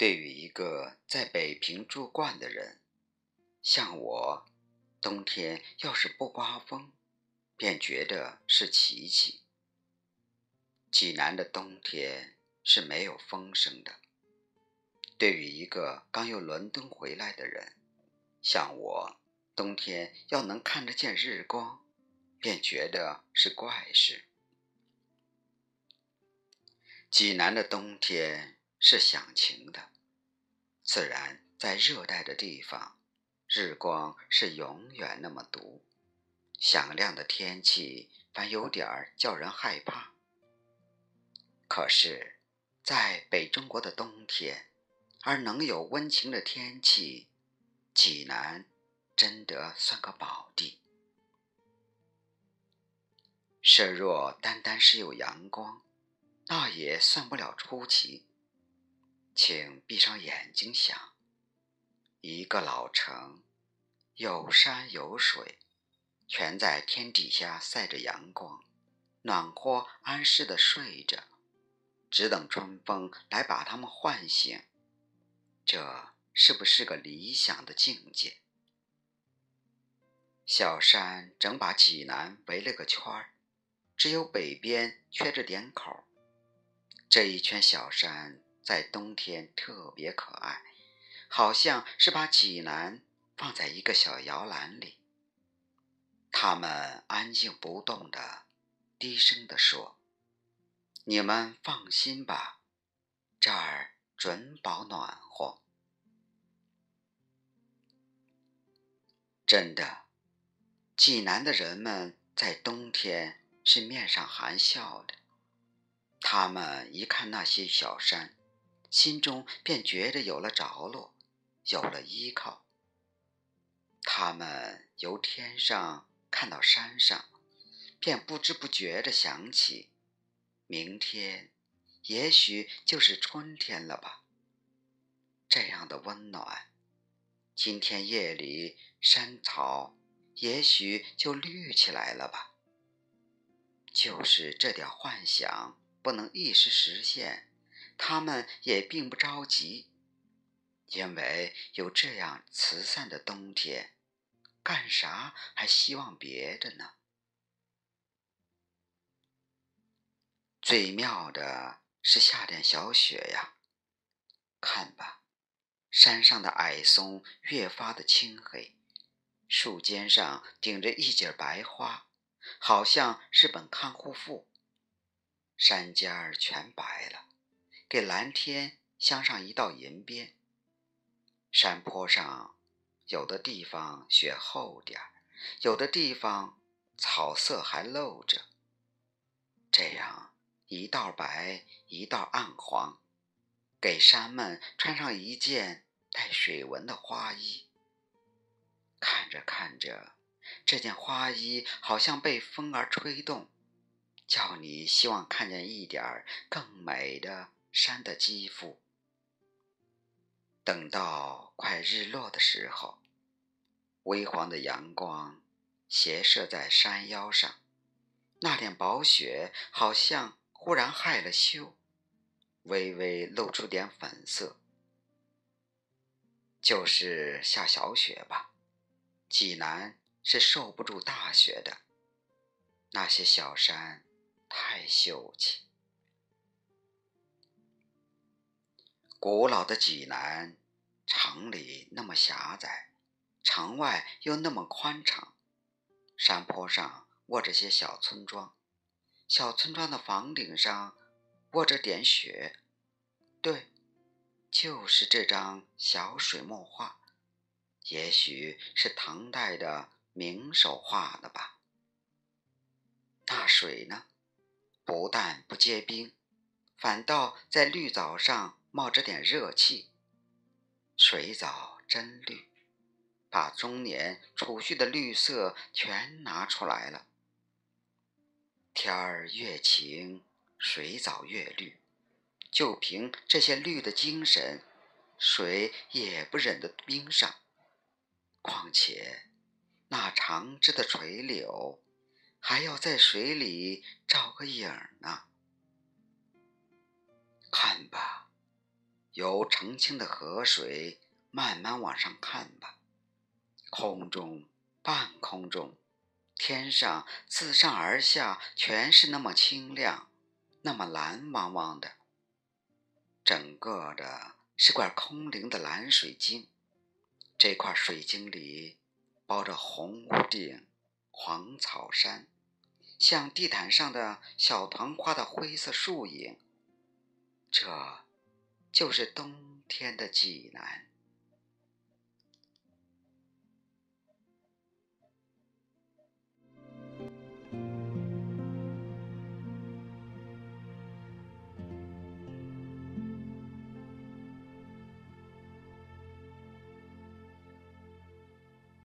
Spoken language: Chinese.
对于一个在北平住惯的人，像我，冬天要是不刮风，便觉得是奇迹。济南的冬天是没有风声的。对于一个刚由伦敦回来的人，像我，冬天要能看得见日光，便觉得是怪事。济南的冬天是响晴的，自然在热带的地方，日光是永远那么毒，响亮的天气反有点儿叫人害怕。可是，在北中国的冬天，而能有温情的天气，济南真得算个宝地。设若单单是有阳光。那也算不了出奇。请闭上眼睛想，一个老城，有山有水，全在天底下晒着阳光，暖和安适的睡着，只等春风来把他们唤醒。这是不是个理想的境界？小山整把济南围了个圈儿，只有北边缺着点口。这一圈小山在冬天特别可爱，好像是把济南放在一个小摇篮里。他们安静不动的，低声地说：“你们放心吧，这儿准保暖和。”真的，济南的人们在冬天是面上含笑的。他们一看那些小山，心中便觉得有了着落，有了依靠。他们由天上看到山上，便不知不觉地想起，明天也许就是春天了吧。这样的温暖，今天夜里山草也许就绿起来了吧。就是这点幻想。不能一时实现，他们也并不着急，因为有这样慈善的冬天，干啥还希望别的呢？最妙的是下点小雪呀！看吧，山上的矮松越发的青黑，树尖上顶着一截白花，好像是本看护妇。山尖儿全白了，给蓝天镶上一道银边。山坡上，有的地方雪厚点儿，有的地方草色还露着。这样一道白，一道暗黄，给山们穿上一件带水纹的花衣。看着看着，这件花衣好像被风儿吹动。叫你希望看见一点更美的山的肌肤。等到快日落的时候，微黄的阳光斜射在山腰上，那点薄雪好像忽然害了羞，微微露出点粉色。就是下小雪吧，济南是受不住大雪的。那些小山。太秀气！古老的济南，城里那么狭窄，城外又那么宽敞。山坡上卧着些小村庄，小村庄的房顶上卧着点雪。对，就是这张小水墨画，也许是唐代的名手画的吧。那水呢？不但不结冰，反倒在绿藻上冒着点热气。水藻真绿，把中年储蓄的绿色全拿出来了。天儿越晴，水藻越绿。就凭这些绿的精神，水也不忍得冰上。况且那长枝的垂柳。还要在水里照个影儿呢。看吧，由澄清的河水慢慢往上看吧。空中、半空中、天上，自上而下，全是那么清亮，那么蓝汪汪的。整个的是块空灵的蓝水晶，这块水晶里包着红屋顶、黄草山，像地毯上的小团花的灰色树影。这，就是冬天的济南。